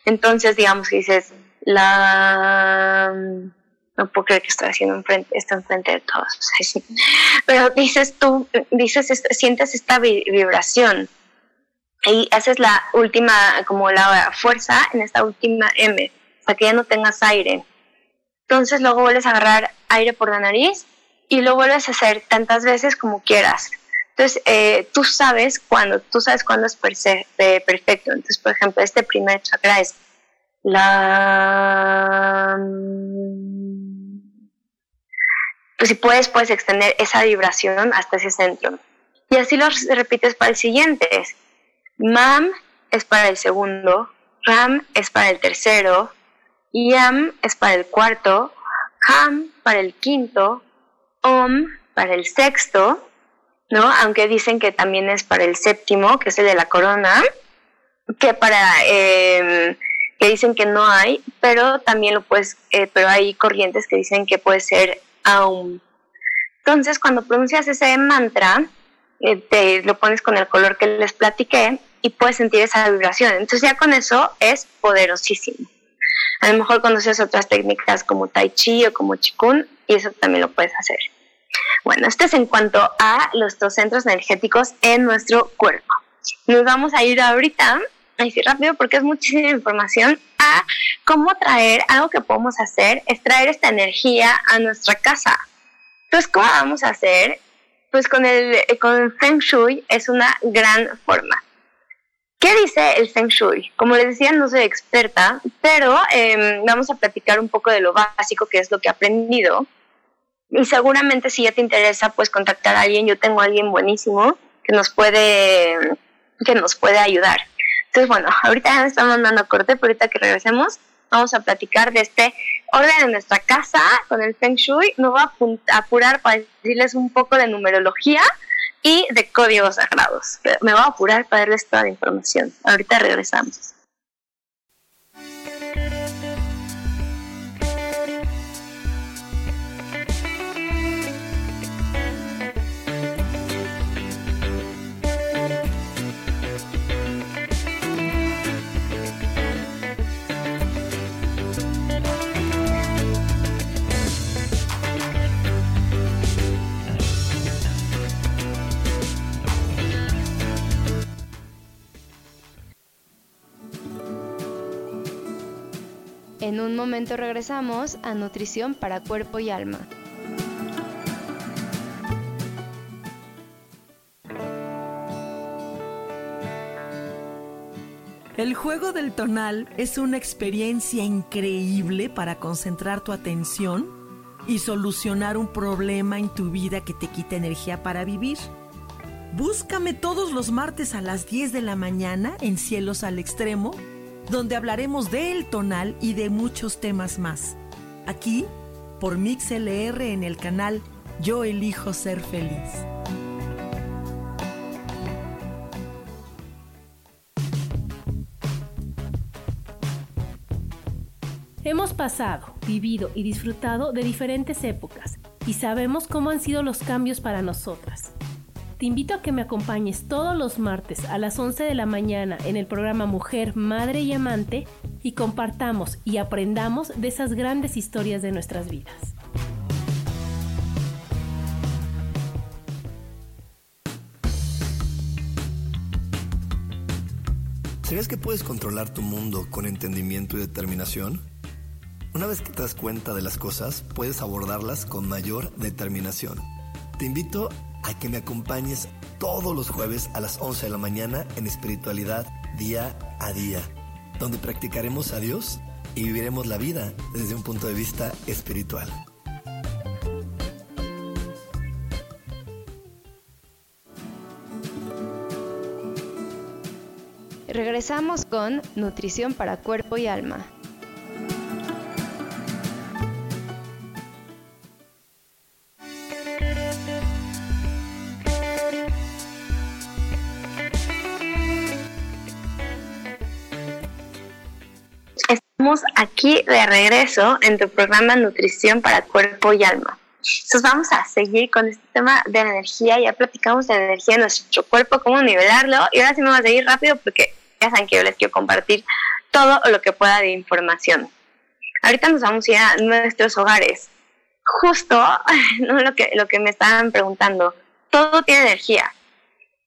Speaker 1: entonces, digamos que dices, la no puedo creer que estoy haciendo enfrente, esto enfrente de todos. Pero dices tú, dices, sientes esta vibración y haces la última, como la fuerza en esta última M, para que ya no tengas aire. Entonces luego vuelves a agarrar aire por la nariz y lo vuelves a hacer tantas veces como quieras. Entonces, eh, tú sabes cuándo, tú sabes cuándo es perfecto. Entonces, por ejemplo, este primer chakra es la pues si puedes, puedes extender esa vibración hasta ese centro. Y así lo repites para el siguiente. Mam es para el segundo, Ram es para el tercero, Yam es para el cuarto, Ham para el quinto, Om para el sexto, ¿no? Aunque dicen que también es para el séptimo, que es el de la corona, que para em, que dicen que no hay, pero también lo puedes, eh, pero hay corrientes que dicen que puede ser aum. Entonces, cuando pronuncias ese mantra, eh, te lo pones con el color que les platiqué y puedes sentir esa vibración. Entonces, ya con eso es poderosísimo. A lo mejor conoces otras técnicas como Tai Chi o como Chikun y eso también lo puedes hacer. Bueno, esto es en cuanto a dos centros energéticos en nuestro cuerpo. Nos vamos a ir ahorita, así rápido porque es muchísima información, a cómo traer algo que podemos hacer, es traer esta energía a nuestra casa. Entonces, ¿cómo vamos a hacer? Pues con el, con el Feng Shui es una gran forma. ¿Qué dice el Feng Shui? Como les decía, no soy experta, pero em, vamos a platicar un poco de lo básico, que es lo que he aprendido. Y seguramente si ya te interesa, pues contactar a alguien. Yo tengo a alguien buenísimo que nos puede, que nos puede ayudar. Entonces, bueno, ahorita ya estamos dando corte, pero ahorita que regresemos, vamos a platicar de este orden en nuestra casa con el Feng Shui. Me voy a apurar para decirles un poco de numerología y de códigos sagrados. Me voy a apurar para darles toda la información. Ahorita regresamos.
Speaker 2: En un momento regresamos a Nutrición para Cuerpo y Alma.
Speaker 9: El juego del tonal es una experiencia increíble para concentrar tu atención y solucionar un problema en tu vida que te quita energía para vivir. Búscame todos los martes a las 10 de la mañana en Cielos al Extremo donde hablaremos del tonal y de muchos temas más. Aquí, por MixLR en el canal Yo elijo ser feliz.
Speaker 10: Hemos pasado, vivido y disfrutado de diferentes épocas y sabemos cómo han sido los cambios para nosotras. Te invito a que me acompañes todos los martes a las 11 de la mañana en el programa Mujer, Madre y Amante y compartamos y aprendamos de esas grandes historias de nuestras vidas.
Speaker 3: ¿Sabías que puedes controlar tu mundo con entendimiento y determinación? Una vez que te das cuenta de las cosas, puedes abordarlas con mayor determinación. Te invito a que me acompañes todos los jueves a las 11 de la mañana en espiritualidad día a día, donde practicaremos a Dios y viviremos la vida desde un punto de vista espiritual.
Speaker 2: Regresamos con Nutrición para Cuerpo y Alma.
Speaker 1: Aquí de regreso en tu programa Nutrición para Cuerpo y Alma. Entonces vamos a seguir con este tema de la energía. Ya platicamos de la energía en nuestro cuerpo, cómo nivelarlo. Y ahora sí vamos a seguir rápido porque ya saben que yo les quiero compartir todo lo que pueda de información. ahorita nos vamos a ir a nuestros hogares. Justo ¿no? lo, que, lo que me estaban preguntando, todo tiene energía,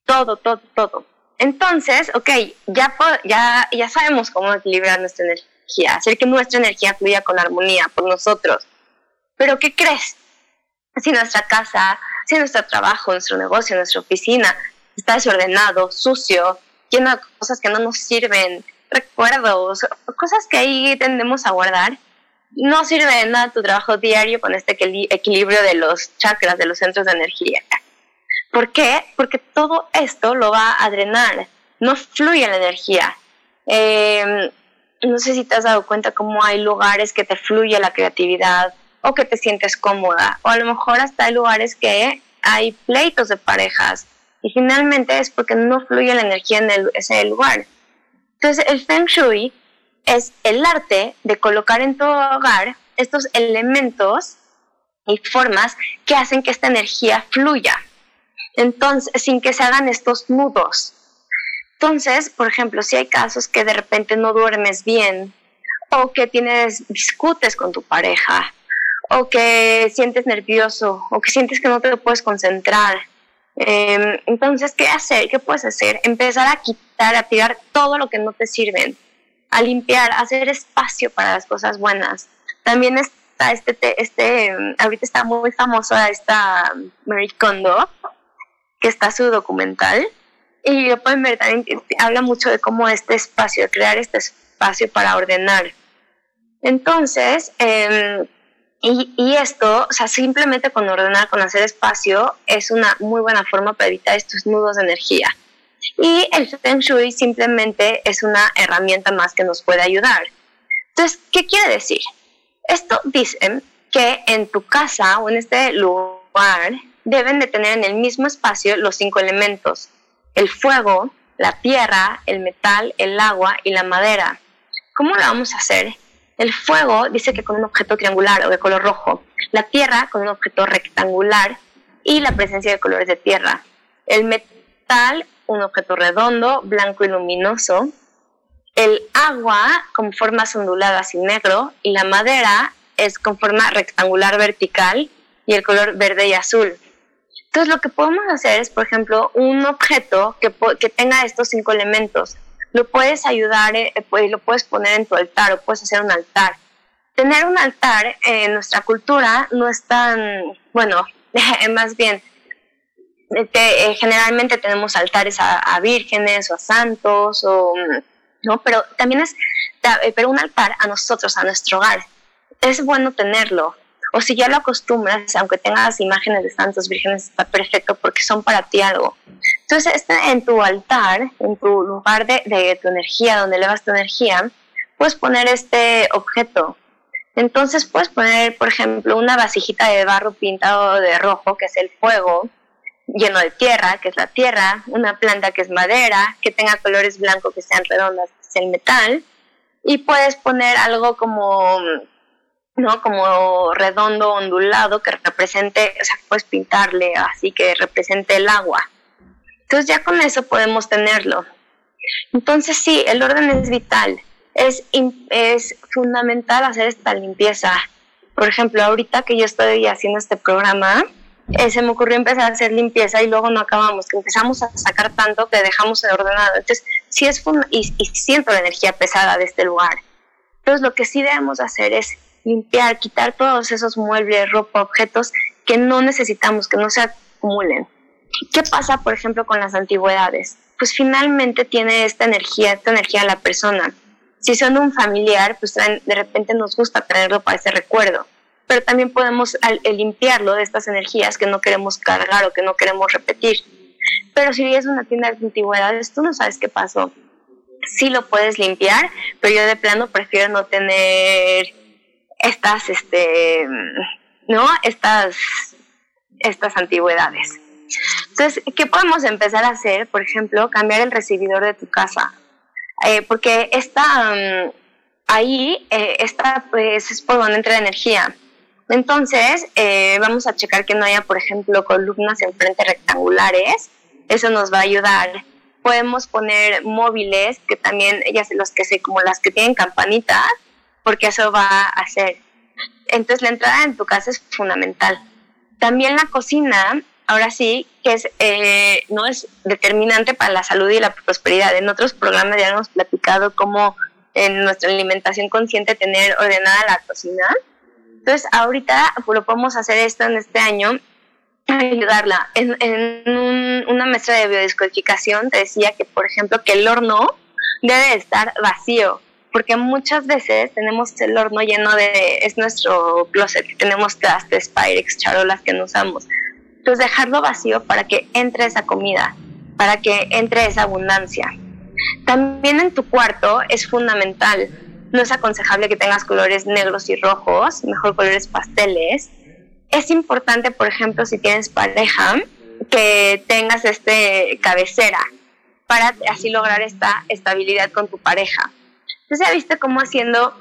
Speaker 1: todo, todo, todo. Entonces, ok, ya, ya, ya sabemos cómo equilibrar nuestra energía, hacer que nuestra energía fluya con armonía por nosotros. Pero ¿qué crees? Si nuestra casa, si nuestro trabajo, nuestro negocio, nuestra oficina está desordenado, sucio, lleno de cosas que no nos sirven, recuerdos, cosas que ahí tendemos a guardar, no sirve de nada tu trabajo diario con este equilibrio de los chakras, de los centros de energía. ¿Por qué? Porque todo esto lo va a drenar, no fluye la energía. Em, no sé si te has dado cuenta cómo hay lugares que te fluye la creatividad o que te sientes cómoda, o a lo mejor hasta hay lugares que hay pleitos de parejas y finalmente es porque no fluye la energía en ese lugar. Entonces el Feng Shui es el arte de colocar en tu hogar estos elementos y formas que hacen que esta energía fluya. Entonces, sin que se hagan estos nudos. Entonces, por ejemplo, si hay casos que de repente no duermes bien, o que tienes discutes con tu pareja, o que sientes nervioso, o que sientes que no te puedes concentrar. Em, entonces, ¿qué hacer? ¿Qué puedes hacer? Empezar a quitar, a tirar todo lo que no te sirven, a limpiar, a hacer espacio para las cosas buenas. También está este, este, ahorita está muy famosa esta Mary Kondo, que está su documental. Y lo pueden ver, también habla mucho de cómo este espacio, de crear este espacio para ordenar. Entonces, em, y, y, esto, o sea, simplemente con ordenar, con hacer espacio, es una muy buena forma para evitar estos nudos de energía. Y el Feng Shui simplemente es una herramienta más que nos puede ayudar. Entonces, ¿qué quiere decir? Esto dice que en tu casa o en este lugar deben de tener en el mismo espacio los cinco elementos, el fuego, la tierra, el metal, el agua y la madera. ¿Cómo lo vamos a hacer? El fuego dice que con un objeto triangular o de color rojo, la tierra con un objeto rectangular y la presencia de colores de tierra. El metal, un objeto redondo, blanco y luminoso. El agua con formas onduladas y negro y la madera es con forma rectangular vertical y el color verde y azul. Entonces lo que podemos hacer es, por ejemplo, un objeto que, que tenga estos cinco elementos. Lo puedes ayudar, eh, pues, lo puedes poner en tu altar o puedes hacer un altar. Tener un altar en nuestra cultura no es tan, bueno, más bien, eh, generalmente tenemos altares a, a, vírgenes o a santos, o, ¿no? pero también es, eh, pero un altar a nosotros, a nuestro hogar. Es bueno tenerlo, o si ya lo acostumbras, aunque tengas imágenes de santos vírgenes, está perfecto porque son para ti algo. Entonces, este, en tu altar, en tu lugar de, de tu energía, donde elevas tu energía, puedes poner este objeto. Entonces puedes poner, por ejemplo, una vasijita de barro pintado de rojo, que es el fuego, lleno de tierra, que es la tierra, una planta que es madera, que tenga colores blancos que sean redondas, que es el metal, y puedes poner algo como ¿no? Como redondo, ondulado, que represente, o sea, puedes pintarle así que represente el agua. Entonces ya con eso podemos tenerlo. Entonces sí, el orden es vital. Es, es fundamental hacer esta limpieza. Por ejemplo, ahorita que yo estoy haciendo este programa, eh, se me ocurrió empezar a hacer limpieza y luego no acabamos, que empezamos a sacar tanto que dejamos el ordenado. Entonces, sí es y, y siento la energía pesada de este lugar. Entonces, lo que sí debemos hacer es limpiar, quitar todos esos muebles, ropa, objetos que no necesitamos, que no se acumulen. ¿Qué pasa, por ejemplo, con las antigüedades? Pues finalmente tiene esta energía, esta energía a la persona. Si son un familiar, pues de repente nos gusta traerlo para ese recuerdo, pero también podemos limpiarlo de estas energías que no queremos cargar o que no queremos repetir. Pero si es una tienda de antigüedades, tú no sabes qué pasó. Sí lo puedes limpiar, pero yo de plano prefiero no tener estas, este, ¿no? Estas, estas antigüedades. Entonces, ¿qué podemos empezar a hacer? Por ejemplo, cambiar el recibidor de tu casa. Eh, porque esta, mm, ahí, eh, esta, pues, es por donde entra la energía. Entonces, eh, vamos a checar que no haya, por ejemplo, columnas enfrente rectangulares. Eso nos va a ayudar. Podemos poner móviles, que también, ellas los que se, como las que tienen campanitas, porque eso va a hacer. Entonces la entrada en tu casa es fundamental. También la cocina, ahora sí, que es, eh, no es determinante para la salud y la prosperidad. En otros programas ya hemos platicado cómo en nuestra alimentación consciente tener ordenada la cocina. Entonces ahorita lo podemos hacer esto en este año ayudarla. En, en una maestra de biodescodificación te decía que, por ejemplo, que el horno debe estar vacío, porque muchas veces tenemos el horno lleno de, es nuestro closet, tenemos trastes, pyrex, charolas que no usamos. Entonces dejarlo vacío para que entre esa comida, para que entre esa abundancia. También en tu cuarto es fundamental, no es aconsejable que tengas colores negros y rojos, mejor colores pasteles. Es importante, por ejemplo, si tienes pareja, que tengas este cabecera, para así lograr esta estabilidad con tu pareja. Entonces, ya viste cómo haciendo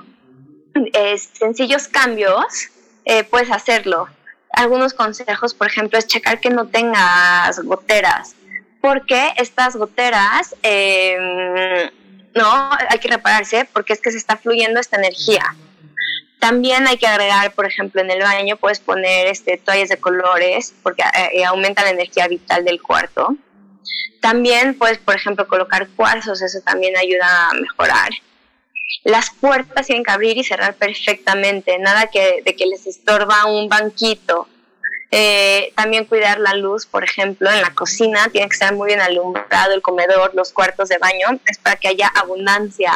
Speaker 1: eh, sencillos cambios eh, puedes hacerlo. Algunos consejos, por ejemplo, es checar que no tengas goteras, porque estas goteras, em, no, hay que repararse porque es que se está fluyendo esta energía. También hay que agregar, por ejemplo, en el baño puedes poner este, toallas de colores porque eh, aumenta la energía vital del cuarto. También puedes, por ejemplo, colocar cuarzos, eso también ayuda a mejorar. Las puertas tienen que abrir y cerrar perfectamente, nada que, de que les estorba un banquito. Eh, también cuidar la luz, por ejemplo, en la cocina tiene que estar muy bien alumbrado el comedor, los cuartos de baño, es para que haya abundancia.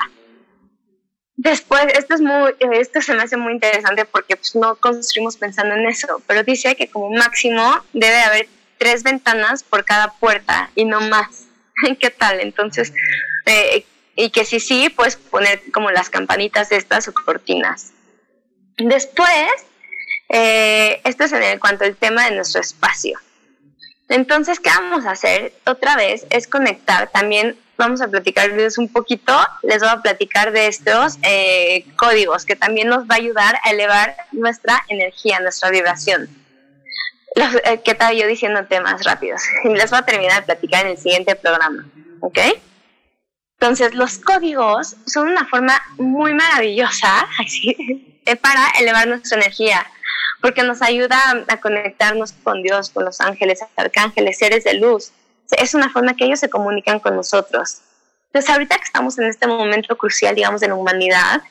Speaker 1: Después, esto, es muy, esto se me hace muy interesante porque pues, no construimos pensando en eso, pero dice que como máximo debe haber tres ventanas por cada puerta y no más. ¿Qué tal? Entonces, eh, y que si sí, pues poner como las campanitas estas o cortinas. Después, eh, esto es en cuanto al tema de nuestro espacio. Entonces, ¿qué vamos a hacer? Otra vez es conectar también, vamos a platicarles un poquito, les voy a platicar de estos eh, códigos que también nos va a ayudar a elevar nuestra energía, nuestra vibración. Eh, ¿Qué tal yo diciendo temas rápidos? Les voy a terminar de platicar en el siguiente programa, ¿ok? Entonces, los códigos son una forma muy maravillosa así, para elevar nuestra energía, porque nos ayuda a conectarnos con Dios, con los ángeles, arcángeles, seres de luz. Es una forma que ellos se comunican con nosotros. Entonces, ahorita que estamos en este momento crucial, digamos, de la humanidad,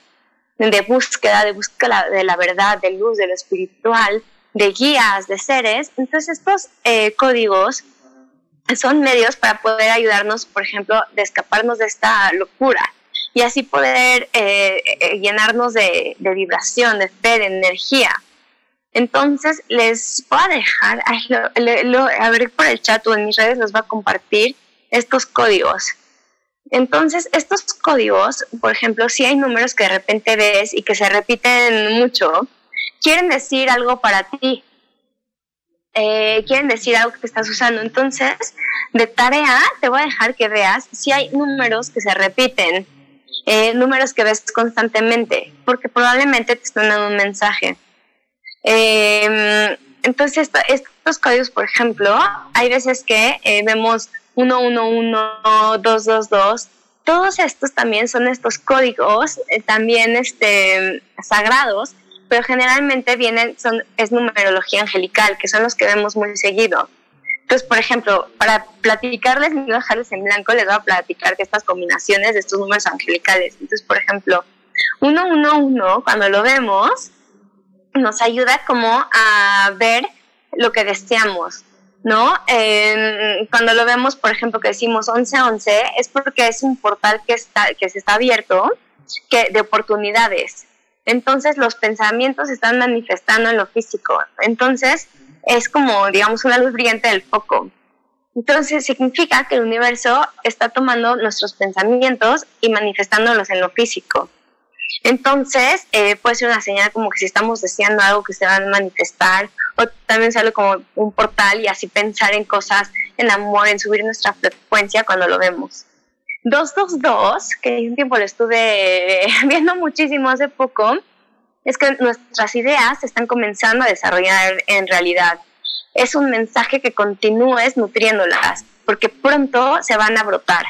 Speaker 1: de búsqueda, de búsqueda de la verdad, de luz, de lo espiritual, de guías, de seres. Entonces estos eh, códigos son medios para poder ayudarnos, por ejemplo, de escaparnos de esta locura y así poder eh, eh, llenarnos de, vibración, de fe, de energía. Entonces les voy a dejar, a ver por el chat o en mis redes les voy a compartir estos códigos. Entonces, estos códigos, por ejemplo, si hay números que de repente ves y que se repiten mucho, quieren decir algo para ti, eh, quieren decir algo que estás usando. Entonces, de tarea, te voy a dejar que veas si hay números que se repiten, eh, números que ves constantemente, porque probablemente te están dando un mensaje. Em, entonces, estos códigos, por ejemplo, hay veces que eh, vemos 111, 222, todos estos también son estos códigos, también este, sagrados, pero generalmente vienen, son, es numerología angelical, que son los que vemos muy seguido. Entonces, por ejemplo, para platicarles, no dejarles en blanco, les voy a platicar de estas combinaciones de estos números angelicales. Entonces, por ejemplo, 111, cuando lo vemos, nos ayuda como a ver lo que deseamos, ¿no? cuando lo vemos, por ejemplo, que decimos 1111, es porque es un portal que, está, que se está abierto que, de oportunidades entonces los pensamientos se están manifestando en lo físico. Entonces es como, digamos, una luz brillante del foco. Entonces significa que el universo está tomando nuestros pensamientos y manifestándolos en lo físico. Entonces eh, puede ser una señal como que si estamos deseando algo que se va a manifestar, o también sale como un portal y así pensar en cosas, en amor, en subir nuestra frecuencia cuando lo vemos. 222, que un tiempo lo estuve viendo muchísimo hace poco, es que nuestras ideas se están comenzando a desarrollar en realidad. Es un mensaje que continúes nutriéndolas, porque pronto se van a brotar.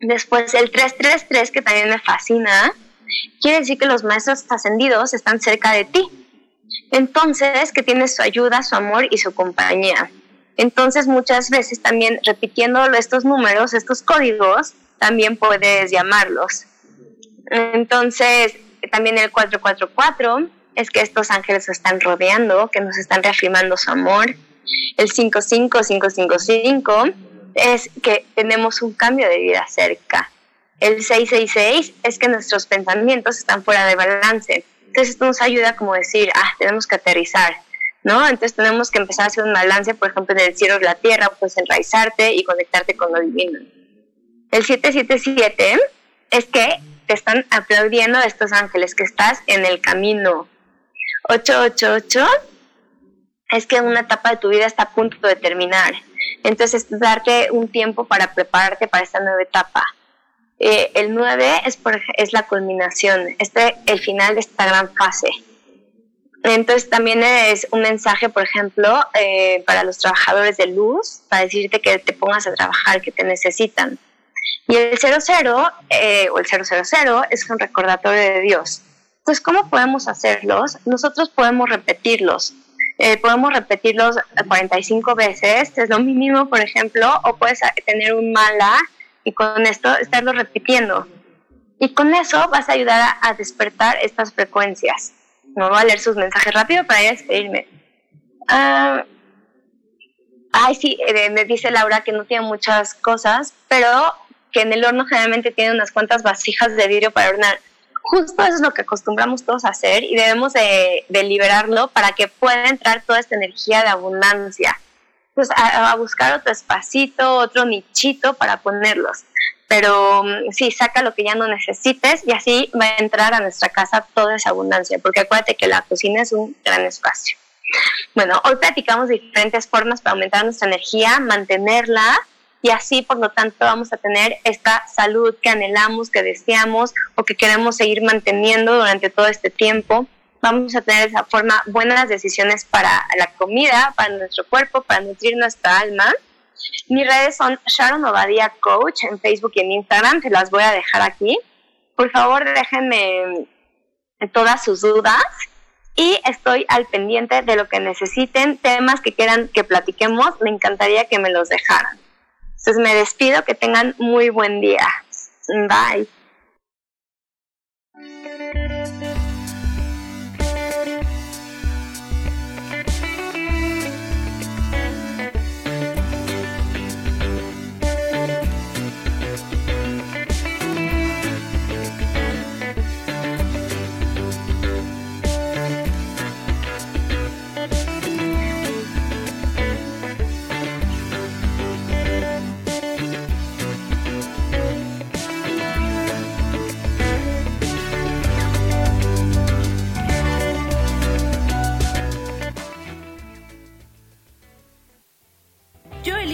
Speaker 1: Después el 333, que también me fascina, quiere decir que los maestros ascendidos están cerca de ti. Entonces, que tienes su ayuda, su amor y su compañía. Entonces, muchas veces también repitiendo estos números, estos códigos, también puedes llamarlos. Entonces, también el 444 es que estos ángeles están rodeando, que nos están reafirmando su amor. El 55555 es que tenemos un cambio de vida cerca. El 666 es que nuestros pensamientos están fuera de balance. Entonces esto nos ayuda como decir, ah, tenemos que aterrizar, ¿no? Entonces tenemos que empezar a hacer un balance, por ejemplo, en el cielo de la tierra, pues enraizarte y conectarte con lo divino. El 777 es que te están aplaudiendo estos ángeles, que estás en el camino. 888 es que una etapa de tu vida está a punto de terminar. Entonces, darte un tiempo para prepararte para esta nueva etapa. Eh, el 9 es, por, es la culminación, este, el final de esta gran fase. Entonces también es un mensaje, por ejemplo, eh, para los trabajadores de luz, para decirte que te pongas a trabajar, que te necesitan. Y el 00 eh, o el 000 es un recordatorio de Dios. Pues, ¿cómo podemos hacerlos? Nosotros podemos repetirlos. Eh, podemos repetirlos 45 veces, es lo mínimo, por ejemplo, o puedes tener un mala y con esto estarlo repitiendo. Y con eso vas a ayudar a, despertar estas frecuencias. No voy a leer sus mensajes rápido para ir a despedirme. Ah, ay, sí, eh, me dice Laura que no tiene muchas cosas, pero que en el horno generalmente tiene unas cuantas vasijas de vidrio para hornear. Justo eso es lo que acostumbramos todos a hacer y debemos de, liberarlo para que pueda entrar toda esta energía de abundancia. Pues a, buscar otro espacito, otro nichito para ponerlos. Pero mm, sí, saca lo que ya no necesites y así va a entrar a nuestra casa toda esa abundancia, porque acuérdate que la cocina es un gran espacio. Bueno, hoy platicamos diferentes formas para aumentar nuestra energía, mantenerla y así por lo tanto vamos a tener esta salud que anhelamos, que deseamos o que queremos seguir manteniendo durante todo este tiempo. Vamos a tener de esa forma buenas decisiones para la comida, para nuestro cuerpo, para nutrir nuestra alma. Mis redes son Sharon Obadia Coach en Facebook y en Instagram, te las voy a dejar aquí. Por favor, déjenme todas sus dudas y estoy al pendiente de lo que necesiten, temas que quieran que platiquemos, me encantaría que me los dejaran. Entonces me despido, que tengan muy buen día. Bye.